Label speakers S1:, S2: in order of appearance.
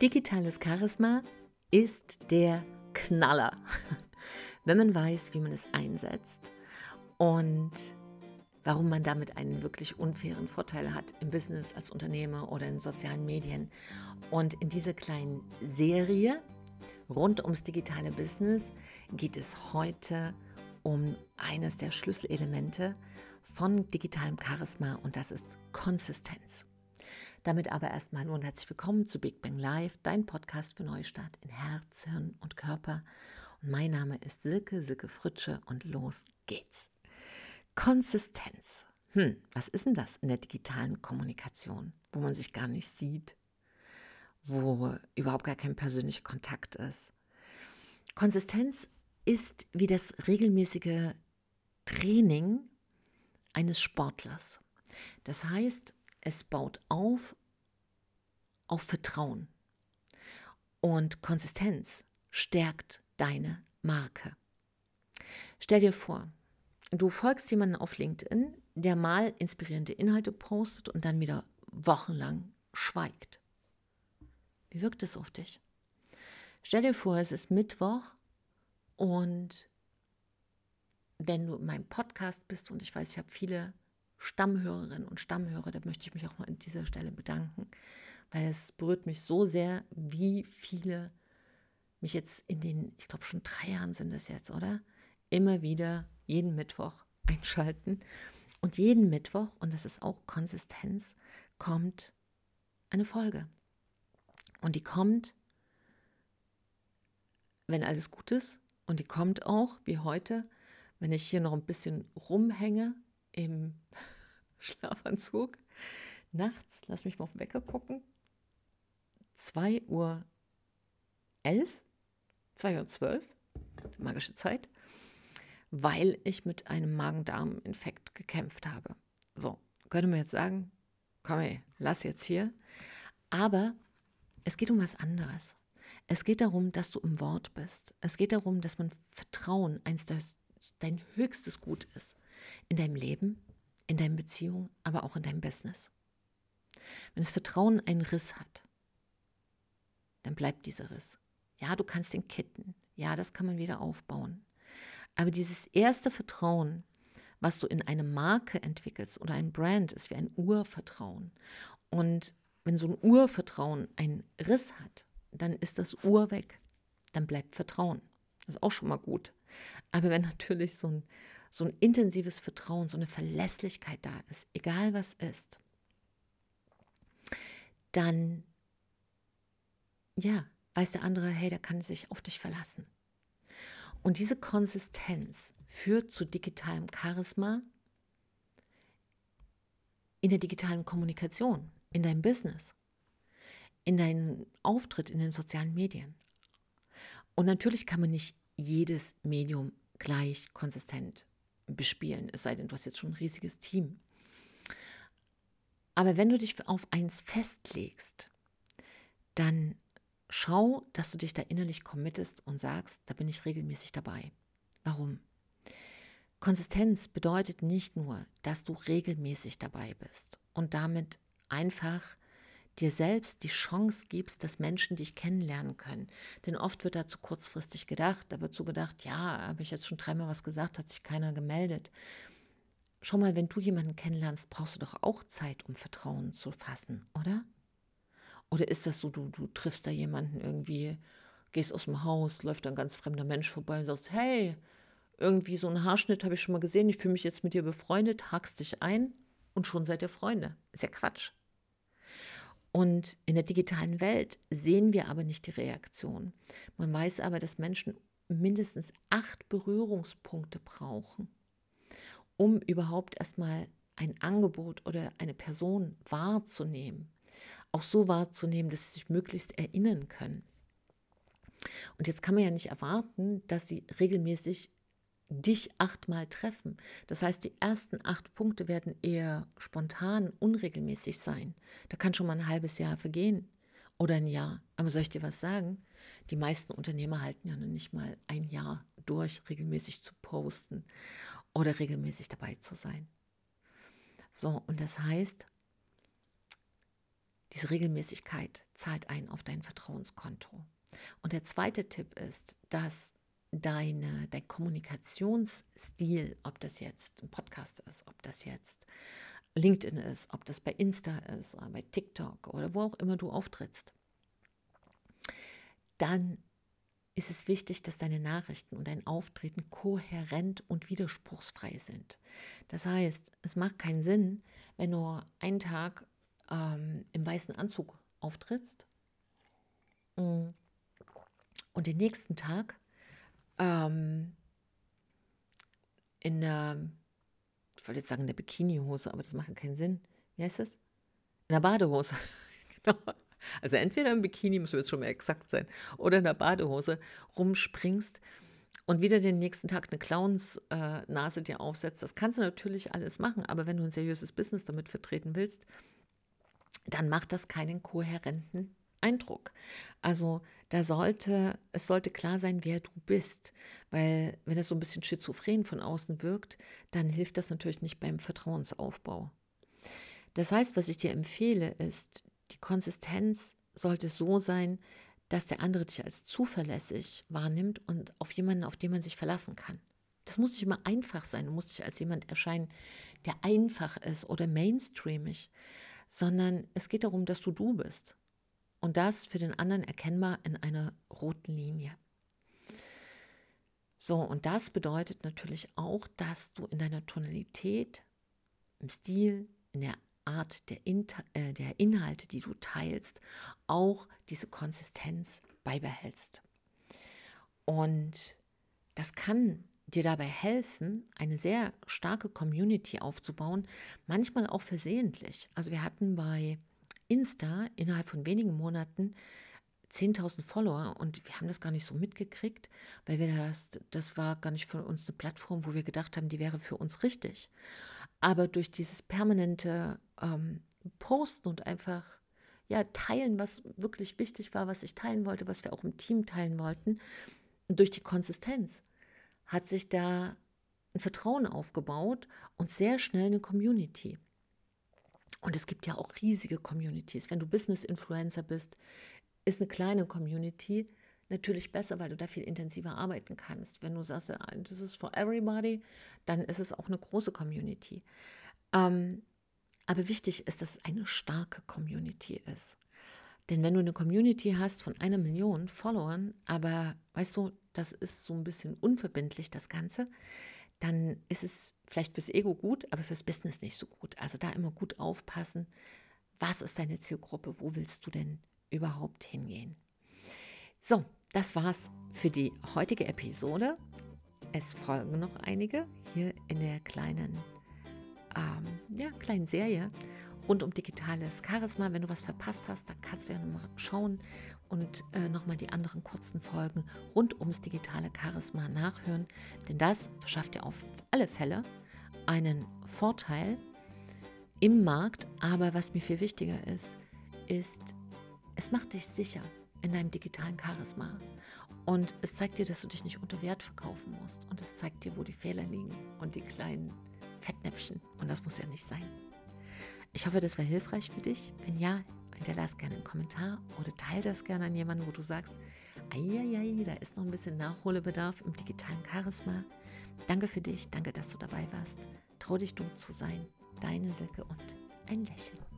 S1: Digitales Charisma ist der Knaller, wenn man weiß, wie man es einsetzt und warum man damit einen wirklich unfairen Vorteil hat im Business als Unternehmer oder in sozialen Medien. Und in dieser kleinen Serie rund ums digitale Business geht es heute um eines der Schlüsselelemente von digitalem Charisma und das ist Konsistenz. Damit aber erstmal hallo und herzlich willkommen zu Big Bang Live, dein Podcast für Neustart in Herz, Hirn und Körper. Und mein Name ist Silke, Silke Fritsche und los geht's. Konsistenz. Hm, was ist denn das in der digitalen Kommunikation, wo man sich gar nicht sieht, wo überhaupt gar kein persönlicher Kontakt ist? Konsistenz ist wie das regelmäßige Training eines Sportlers. Das heißt, es baut auf auf Vertrauen und Konsistenz stärkt deine Marke. Stell dir vor, du folgst jemanden auf LinkedIn, der mal inspirierende Inhalte postet und dann wieder wochenlang schweigt. Wie wirkt es auf dich? Stell dir vor, es ist Mittwoch und wenn du in meinem Podcast bist und ich weiß, ich habe viele Stammhörerinnen und Stammhörer, da möchte ich mich auch mal an dieser Stelle bedanken, weil es berührt mich so sehr, wie viele mich jetzt in den, ich glaube schon drei Jahren sind das jetzt, oder? Immer wieder jeden Mittwoch einschalten. Und jeden Mittwoch, und das ist auch Konsistenz, kommt eine Folge. Und die kommt, wenn alles gut ist. Und die kommt auch, wie heute, wenn ich hier noch ein bisschen rumhänge im Schlafanzug. Nachts, lass mich mal auf den Wecker gucken. 2 Uhr 11, 2 Uhr 12, magische Zeit, weil ich mit einem Magen-Darm-Infekt gekämpft habe. So, könnte man jetzt sagen, komm ey, lass jetzt hier. Aber es geht um was anderes. Es geht darum, dass du im Wort bist. Es geht darum, dass man Vertrauen eins der, dein höchstes Gut ist in deinem Leben, in deinen Beziehungen, aber auch in deinem Business. Wenn das Vertrauen einen Riss hat, dann bleibt dieser Riss. Ja, du kannst den kitten. Ja, das kann man wieder aufbauen. Aber dieses erste Vertrauen, was du in eine Marke entwickelst oder ein Brand, ist wie ein Urvertrauen. Und wenn so ein Urvertrauen einen Riss hat, dann ist das Ur weg. Dann bleibt Vertrauen. Das ist auch schon mal gut. Aber wenn natürlich so ein, so ein intensives Vertrauen, so eine Verlässlichkeit da ist, egal was ist, dann ja, weiß der andere, hey, der kann sich auf dich verlassen. Und diese Konsistenz führt zu digitalem Charisma in der digitalen Kommunikation, in deinem Business, in deinem Auftritt in den sozialen Medien. Und natürlich kann man nicht jedes Medium gleich konsistent bespielen, es sei denn, du hast jetzt schon ein riesiges Team. Aber wenn du dich auf eins festlegst, dann schau, dass du dich da innerlich committest und sagst, da bin ich regelmäßig dabei. Warum? Konsistenz bedeutet nicht nur, dass du regelmäßig dabei bist und damit einfach dir selbst die Chance gibst, dass Menschen dich kennenlernen können. Denn oft wird dazu kurzfristig gedacht, da wird so gedacht, ja, habe ich jetzt schon dreimal was gesagt, hat sich keiner gemeldet. Schau mal, wenn du jemanden kennenlernst, brauchst du doch auch Zeit, um Vertrauen zu fassen, oder? Oder ist das so, du, du triffst da jemanden irgendwie, gehst aus dem Haus, läuft ein ganz fremder Mensch vorbei und sagst, hey, irgendwie so einen Haarschnitt habe ich schon mal gesehen, ich fühle mich jetzt mit dir befreundet, hakst dich ein und schon seid ihr Freunde. Ist ja Quatsch. Und in der digitalen Welt sehen wir aber nicht die Reaktion. Man weiß aber, dass Menschen mindestens acht Berührungspunkte brauchen, um überhaupt erstmal ein Angebot oder eine Person wahrzunehmen auch so wahrzunehmen, dass sie sich möglichst erinnern können. Und jetzt kann man ja nicht erwarten, dass sie regelmäßig dich achtmal treffen. Das heißt, die ersten acht Punkte werden eher spontan, unregelmäßig sein. Da kann schon mal ein halbes Jahr vergehen oder ein Jahr. Aber soll ich dir was sagen? Die meisten Unternehmer halten ja noch nicht mal ein Jahr durch, regelmäßig zu posten oder regelmäßig dabei zu sein. So, und das heißt, diese Regelmäßigkeit zahlt ein auf dein Vertrauenskonto. Und der zweite Tipp ist, dass deine, dein Kommunikationsstil, ob das jetzt ein Podcast ist, ob das jetzt LinkedIn ist, ob das bei Insta ist, oder bei TikTok oder wo auch immer du auftrittst, dann ist es wichtig, dass deine Nachrichten und dein Auftreten kohärent und widerspruchsfrei sind. Das heißt, es macht keinen Sinn, wenn du einen Tag ähm, im weißen Anzug auftrittst mm, und den nächsten Tag ähm, in der, ich wollte jetzt sagen in der Bikinihose, aber das macht keinen Sinn. Wie heißt das? In der Badehose. genau. Also entweder im Bikini, muss jetzt schon mal exakt sein, oder in der Badehose rumspringst und wieder den nächsten Tag eine Clowns-Nase äh, dir aufsetzt. Das kannst du natürlich alles machen, aber wenn du ein seriöses Business damit vertreten willst, dann macht das keinen kohärenten Eindruck. Also da sollte, es sollte klar sein, wer du bist. Weil wenn das so ein bisschen schizophren von außen wirkt, dann hilft das natürlich nicht beim Vertrauensaufbau. Das heißt, was ich dir empfehle, ist, die Konsistenz sollte so sein, dass der andere dich als zuverlässig wahrnimmt und auf jemanden, auf den man sich verlassen kann. Das muss nicht immer einfach sein. Du musst nicht als jemand erscheinen, der einfach ist oder mainstreamig, sondern es geht darum, dass du du bist. Und das für den anderen erkennbar in einer roten Linie. So, und das bedeutet natürlich auch, dass du in deiner Tonalität, im Stil, in der Art der, Inter äh, der Inhalte, die du teilst, auch diese Konsistenz beibehältst. Und das kann dir dabei helfen, eine sehr starke Community aufzubauen, manchmal auch versehentlich. Also wir hatten bei Insta innerhalb von wenigen Monaten 10.000 Follower und wir haben das gar nicht so mitgekriegt, weil wir das, das war gar nicht für uns eine Plattform, wo wir gedacht haben, die wäre für uns richtig. Aber durch dieses permanente ähm, Posten und einfach ja, teilen, was wirklich wichtig war, was ich teilen wollte, was wir auch im Team teilen wollten, durch die Konsistenz hat sich da ein Vertrauen aufgebaut und sehr schnell eine Community. Und es gibt ja auch riesige Communities. Wenn du Business-Influencer bist, ist eine kleine Community natürlich besser, weil du da viel intensiver arbeiten kannst. Wenn du sagst, das ist for everybody, dann ist es auch eine große Community. Ähm, aber wichtig ist, dass es eine starke Community ist. Denn wenn du eine Community hast von einer Million Followern, aber weißt du, das ist so ein bisschen unverbindlich, das Ganze, dann ist es vielleicht fürs Ego gut, aber fürs Business nicht so gut. Also da immer gut aufpassen. Was ist deine Zielgruppe? Wo willst du denn überhaupt hingehen? So, das war's für die heutige Episode. Es folgen noch einige hier in der kleinen, ähm, ja, kleinen Serie rund um digitales Charisma. Wenn du was verpasst hast, dann kannst du ja nochmal schauen und äh, nochmal die anderen kurzen Folgen rund ums digitale Charisma nachhören. Denn das verschafft dir auf alle Fälle einen Vorteil im Markt. Aber was mir viel wichtiger ist, ist, es macht dich sicher in deinem digitalen Charisma. Und es zeigt dir, dass du dich nicht unter Wert verkaufen musst. Und es zeigt dir, wo die Fehler liegen und die kleinen Fettnäpfchen. Und das muss ja nicht sein. Ich hoffe, das war hilfreich für dich. Wenn ja, hinterlass gerne einen Kommentar oder teile das gerne an jemanden, wo du sagst, eieiei, da ist noch ein bisschen Nachholbedarf im digitalen Charisma. Danke für dich, danke, dass du dabei warst. Trau dich, du zu sein. Deine Silke und ein Lächeln.